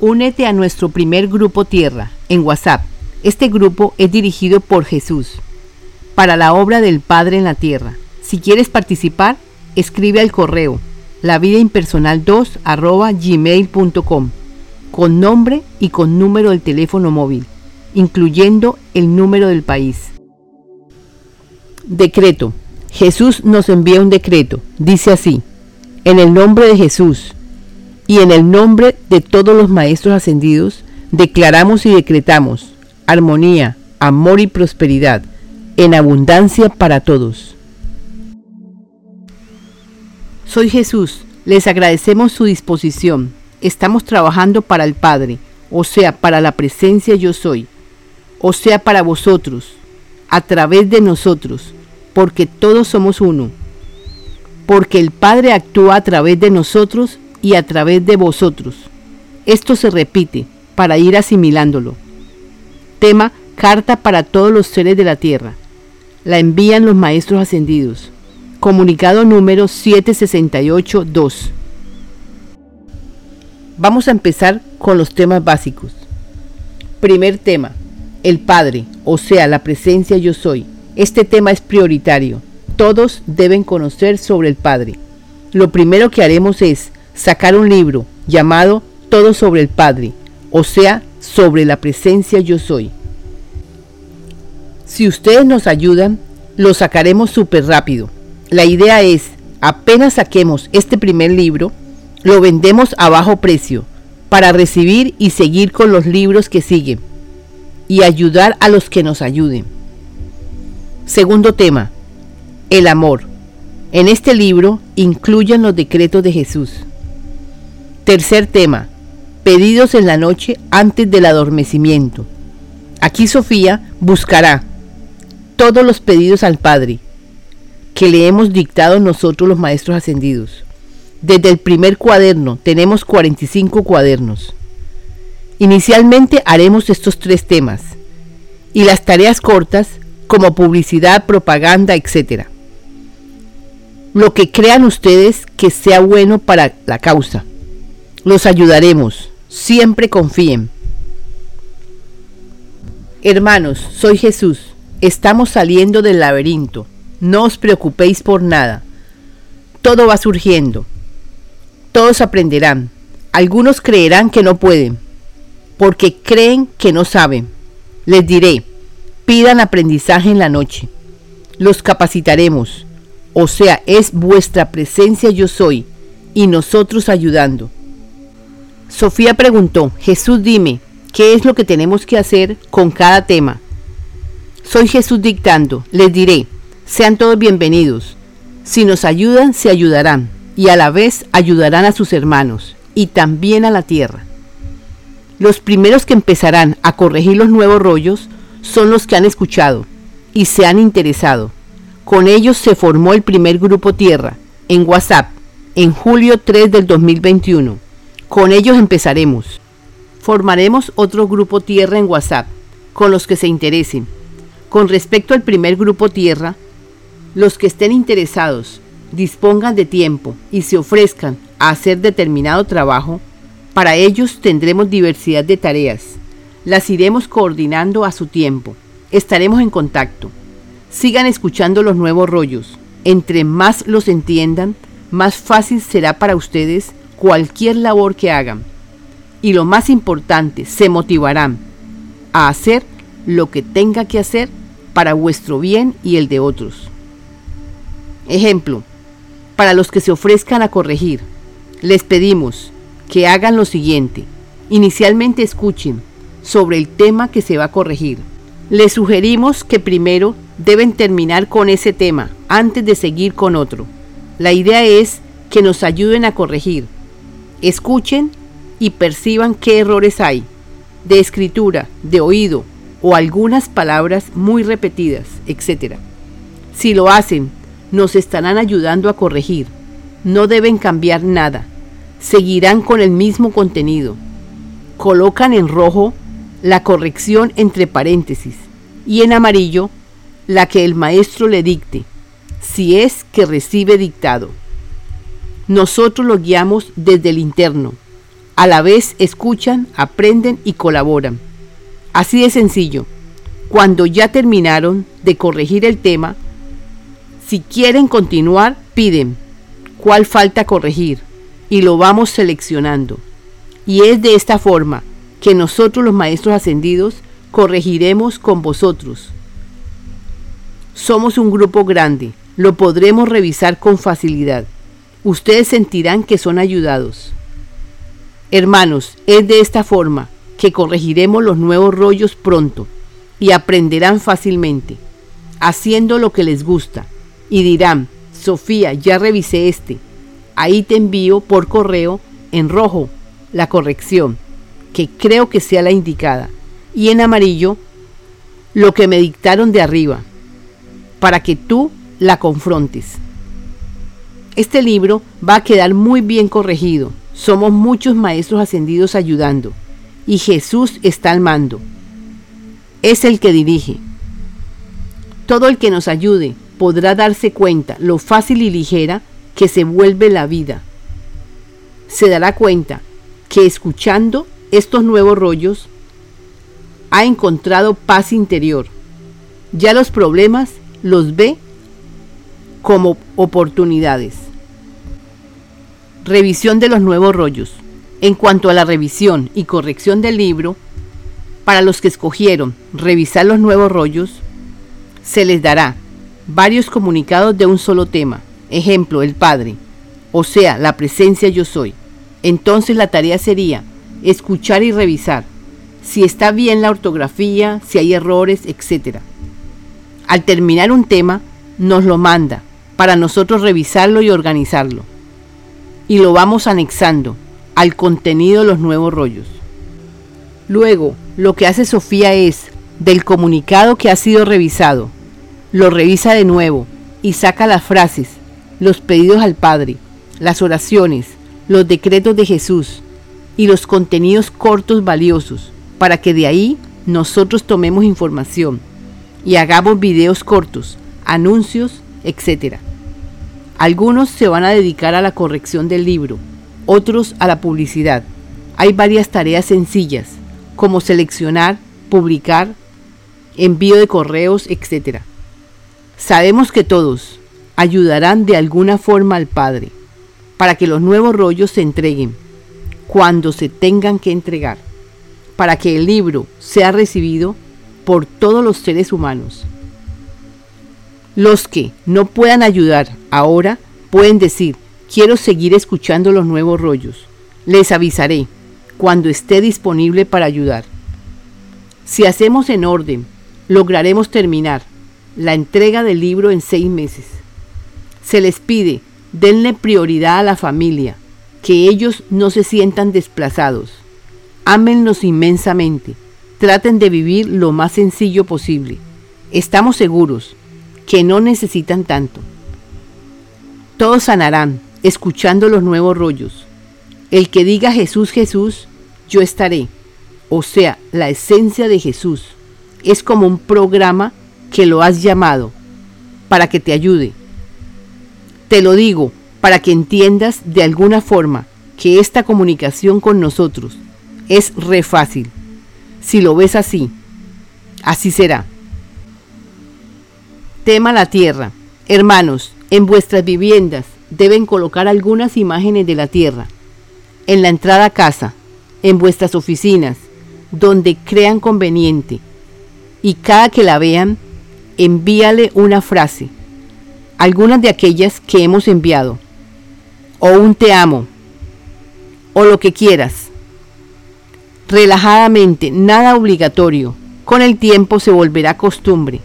Únete a nuestro primer grupo Tierra en WhatsApp. Este grupo es dirigido por Jesús para la obra del Padre en la Tierra. Si quieres participar, escribe al correo lavidaimpersonal2 gmail.com con nombre y con número del teléfono móvil, incluyendo el número del país. Decreto. Jesús nos envía un decreto. Dice así, en el nombre de Jesús y en el nombre de todos los maestros ascendidos, declaramos y decretamos armonía, amor y prosperidad en abundancia para todos. Soy Jesús, les agradecemos su disposición. Estamos trabajando para el Padre, o sea, para la presencia yo soy, o sea, para vosotros, a través de nosotros, porque todos somos uno. Porque el Padre actúa a través de nosotros y a través de vosotros. Esto se repite para ir asimilándolo. Tema Carta para todos los seres de la Tierra. La envían los Maestros Ascendidos. Comunicado número 768-2. Vamos a empezar con los temas básicos. Primer tema, el Padre, o sea, la presencia yo soy. Este tema es prioritario. Todos deben conocer sobre el Padre. Lo primero que haremos es sacar un libro llamado Todo sobre el Padre, o sea, sobre la presencia yo soy. Si ustedes nos ayudan, lo sacaremos súper rápido. La idea es, apenas saquemos este primer libro, lo vendemos a bajo precio para recibir y seguir con los libros que siguen y ayudar a los que nos ayuden. Segundo tema, el amor. En este libro incluyen los decretos de Jesús. Tercer tema, pedidos en la noche antes del adormecimiento. Aquí Sofía buscará todos los pedidos al Padre que le hemos dictado nosotros los maestros ascendidos. Desde el primer cuaderno tenemos 45 cuadernos. Inicialmente haremos estos tres temas y las tareas cortas como publicidad, propaganda, etc. Lo que crean ustedes que sea bueno para la causa. Los ayudaremos. Siempre confíen. Hermanos, soy Jesús. Estamos saliendo del laberinto. No os preocupéis por nada. Todo va surgiendo. Todos aprenderán. Algunos creerán que no pueden, porque creen que no saben. Les diré, pidan aprendizaje en la noche. Los capacitaremos. O sea, es vuestra presencia yo soy, y nosotros ayudando. Sofía preguntó, Jesús dime, ¿qué es lo que tenemos que hacer con cada tema? Soy Jesús dictando, les diré, sean todos bienvenidos. Si nos ayudan, se ayudarán, y a la vez ayudarán a sus hermanos, y también a la tierra. Los primeros que empezarán a corregir los nuevos rollos son los que han escuchado y se han interesado. Con ellos se formó el primer grupo Tierra, en WhatsApp, en julio 3 del 2021. Con ellos empezaremos. Formaremos otro grupo Tierra en WhatsApp, con los que se interesen. Con respecto al primer grupo Tierra, los que estén interesados dispongan de tiempo y se ofrezcan a hacer determinado trabajo, para ellos tendremos diversidad de tareas. Las iremos coordinando a su tiempo. Estaremos en contacto. Sigan escuchando los nuevos rollos. Entre más los entiendan, más fácil será para ustedes cualquier labor que hagan. Y lo más importante, se motivarán a hacer lo que tenga que hacer para vuestro bien y el de otros. Ejemplo, para los que se ofrezcan a corregir, les pedimos que hagan lo siguiente. Inicialmente escuchen sobre el tema que se va a corregir. Les sugerimos que primero deben terminar con ese tema antes de seguir con otro. La idea es que nos ayuden a corregir escuchen y perciban qué errores hay, de escritura, de oído o algunas palabras muy repetidas, etc. Si lo hacen, nos estarán ayudando a corregir. No deben cambiar nada. Seguirán con el mismo contenido. Colocan en rojo la corrección entre paréntesis y en amarillo la que el maestro le dicte, si es que recibe dictado. Nosotros lo guiamos desde el interno. A la vez escuchan, aprenden y colaboran. Así de sencillo. Cuando ya terminaron de corregir el tema, si quieren continuar, piden cuál falta corregir y lo vamos seleccionando. Y es de esta forma que nosotros los maestros ascendidos corregiremos con vosotros. Somos un grupo grande, lo podremos revisar con facilidad. Ustedes sentirán que son ayudados. Hermanos, es de esta forma que corregiremos los nuevos rollos pronto y aprenderán fácilmente, haciendo lo que les gusta, y dirán, Sofía, ya revisé este, ahí te envío por correo en rojo la corrección, que creo que sea la indicada, y en amarillo lo que me dictaron de arriba, para que tú la confrontes. Este libro va a quedar muy bien corregido. Somos muchos maestros ascendidos ayudando, y Jesús está al mando. Es el que dirige. Todo el que nos ayude podrá darse cuenta lo fácil y ligera que se vuelve la vida. Se dará cuenta que escuchando estos nuevos rollos ha encontrado paz interior. Ya los problemas los ve como oportunidades. Revisión de los nuevos rollos. En cuanto a la revisión y corrección del libro, para los que escogieron revisar los nuevos rollos, se les dará varios comunicados de un solo tema. Ejemplo, el Padre, o sea, la presencia yo soy. Entonces la tarea sería escuchar y revisar si está bien la ortografía, si hay errores, etc. Al terminar un tema, nos lo manda para nosotros revisarlo y organizarlo. Y lo vamos anexando al contenido de los nuevos rollos. Luego, lo que hace Sofía es, del comunicado que ha sido revisado, lo revisa de nuevo y saca las frases, los pedidos al Padre, las oraciones, los decretos de Jesús y los contenidos cortos valiosos para que de ahí nosotros tomemos información y hagamos videos cortos, anuncios, etc. Algunos se van a dedicar a la corrección del libro, otros a la publicidad. Hay varias tareas sencillas, como seleccionar, publicar, envío de correos, etc. Sabemos que todos ayudarán de alguna forma al Padre para que los nuevos rollos se entreguen cuando se tengan que entregar para que el libro sea recibido por todos los seres humanos. Los que no puedan ayudar ahora pueden decir, quiero seguir escuchando los nuevos rollos. Les avisaré cuando esté disponible para ayudar. Si hacemos en orden, lograremos terminar la entrega del libro en seis meses. Se les pide, denle prioridad a la familia, que ellos no se sientan desplazados Ámenlos inmensamente. Traten de vivir lo más sencillo posible. Estamos seguros que no necesitan tanto. Todos sanarán escuchando los nuevos rollos. El que diga Jesús, Jesús, yo estaré. O sea, la esencia de Jesús. Es como un programa que lo has llamado para que te ayude. Te lo digo para que entiendas de alguna forma que esta comunicación con nosotros es re fácil. Si lo ves así, así será. Tema la tierra. Hermanos, en vuestras viviendas deben colocar algunas imágenes de la tierra. En la entrada a casa, en vuestras oficinas, donde crean conveniente. Y cada que la vean, envíale una frase. Algunas de aquellas que hemos enviado. O un te amo. O lo que quieras relajadamente, nada obligatorio. Con el tiempo se volverá costumbre.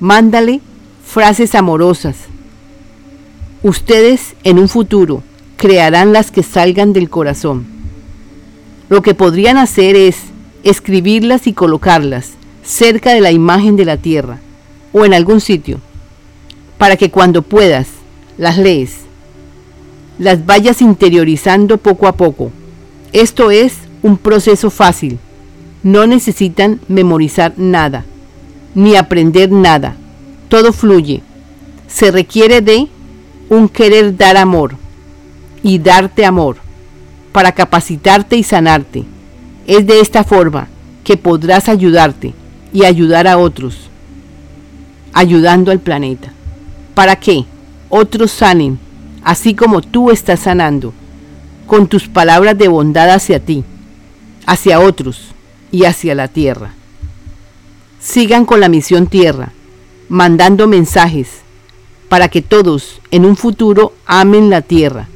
Mándale frases amorosas. Ustedes en un futuro crearán las que salgan del corazón. Lo que podrían hacer es escribirlas y colocarlas cerca de la imagen de la tierra o en algún sitio, para que cuando puedas las lees, las vayas interiorizando poco a poco. Esto es un proceso fácil. No necesitan memorizar nada, ni aprender nada. Todo fluye. Se requiere de un querer dar amor y darte amor para capacitarte y sanarte. Es de esta forma que podrás ayudarte y ayudar a otros, ayudando al planeta. ¿Para que Otros sanen, así como tú estás sanando, con tus palabras de bondad hacia ti, hacia otros y hacia la tierra. Sigan con la misión tierra, mandando mensajes para que todos en un futuro amen la tierra,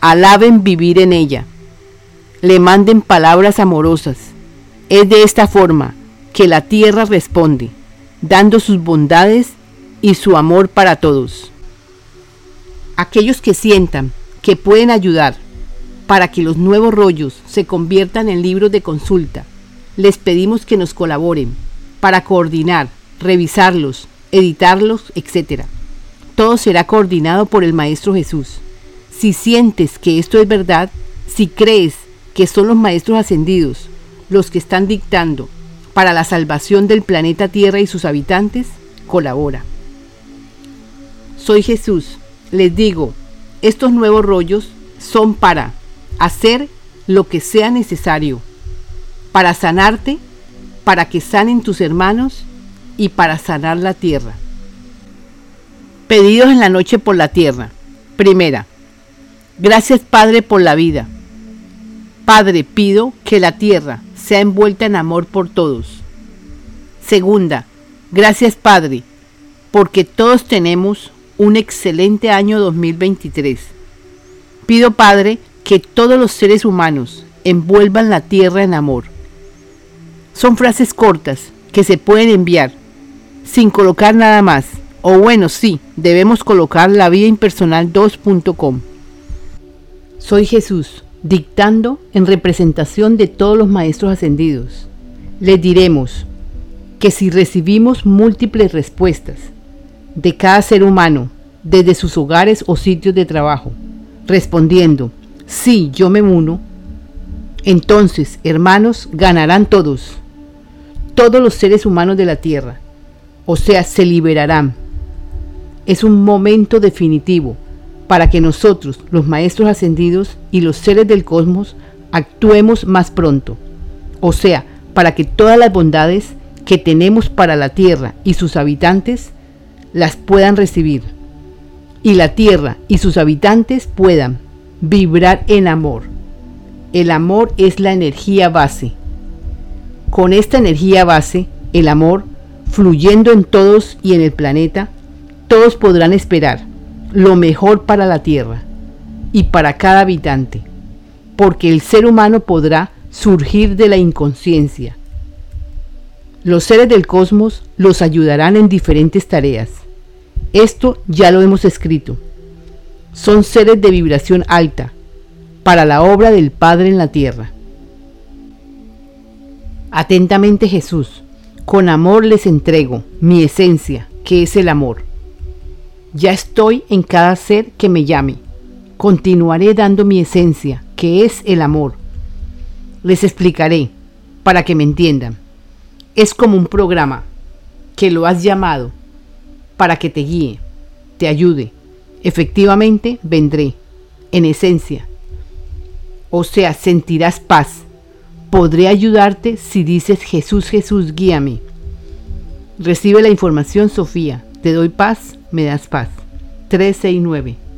alaben vivir en ella, le manden palabras amorosas. Es de esta forma que la tierra responde, dando sus bondades y su amor para todos. Aquellos que sientan que pueden ayudar para que los nuevos rollos se conviertan en libros de consulta, les pedimos que nos colaboren para coordinar, revisarlos, editarlos, etc. Todo será coordinado por el Maestro Jesús. Si sientes que esto es verdad, si crees que son los Maestros ascendidos los que están dictando para la salvación del planeta Tierra y sus habitantes, colabora. Soy Jesús. Les digo, estos nuevos rollos son para hacer lo que sea necesario, para sanarte, para que sanen tus hermanos y para sanar la tierra. Pedidos en la noche por la tierra. Primera, gracias Padre por la vida. Padre, pido que la tierra sea envuelta en amor por todos. Segunda, gracias Padre, porque todos tenemos un excelente año 2023. Pido Padre que todos los seres humanos envuelvan la tierra en amor. Son frases cortas que se pueden enviar sin colocar nada más. O bueno, sí, debemos colocar la vida impersonal 2.com. Soy Jesús, dictando en representación de todos los maestros ascendidos. Les diremos que si recibimos múltiples respuestas de cada ser humano desde sus hogares o sitios de trabajo, respondiendo, sí, yo me uno, entonces, hermanos, ganarán todos, todos los seres humanos de la tierra, o sea, se liberarán. Es un momento definitivo para que nosotros, los maestros ascendidos y los seres del cosmos, actuemos más pronto, o sea, para que todas las bondades que tenemos para la tierra y sus habitantes las puedan recibir, y la tierra y sus habitantes puedan vibrar en amor. El amor es la energía base. Con esta energía base, el amor, fluyendo en todos y en el planeta, todos podrán esperar lo mejor para la Tierra y para cada habitante, porque el ser humano podrá surgir de la inconsciencia. Los seres del cosmos los ayudarán en diferentes tareas. Esto ya lo hemos escrito son seres de vibración alta para la obra del Padre en la tierra. Atentamente Jesús, con amor les entrego mi esencia, que es el amor. Ya estoy en cada ser que me llame. Continuaré dando mi esencia, que es el amor. Les explicaré, para que me entiendan. Es como un programa que lo has llamado para que te guíe, te ayude, efectivamente vendré, en esencia. O sea, sentirás paz. Podré ayudarte si dices Jesús, Jesús, guíame. Recibe la información, Sofía. Te doy paz, me das paz. 13 y 9.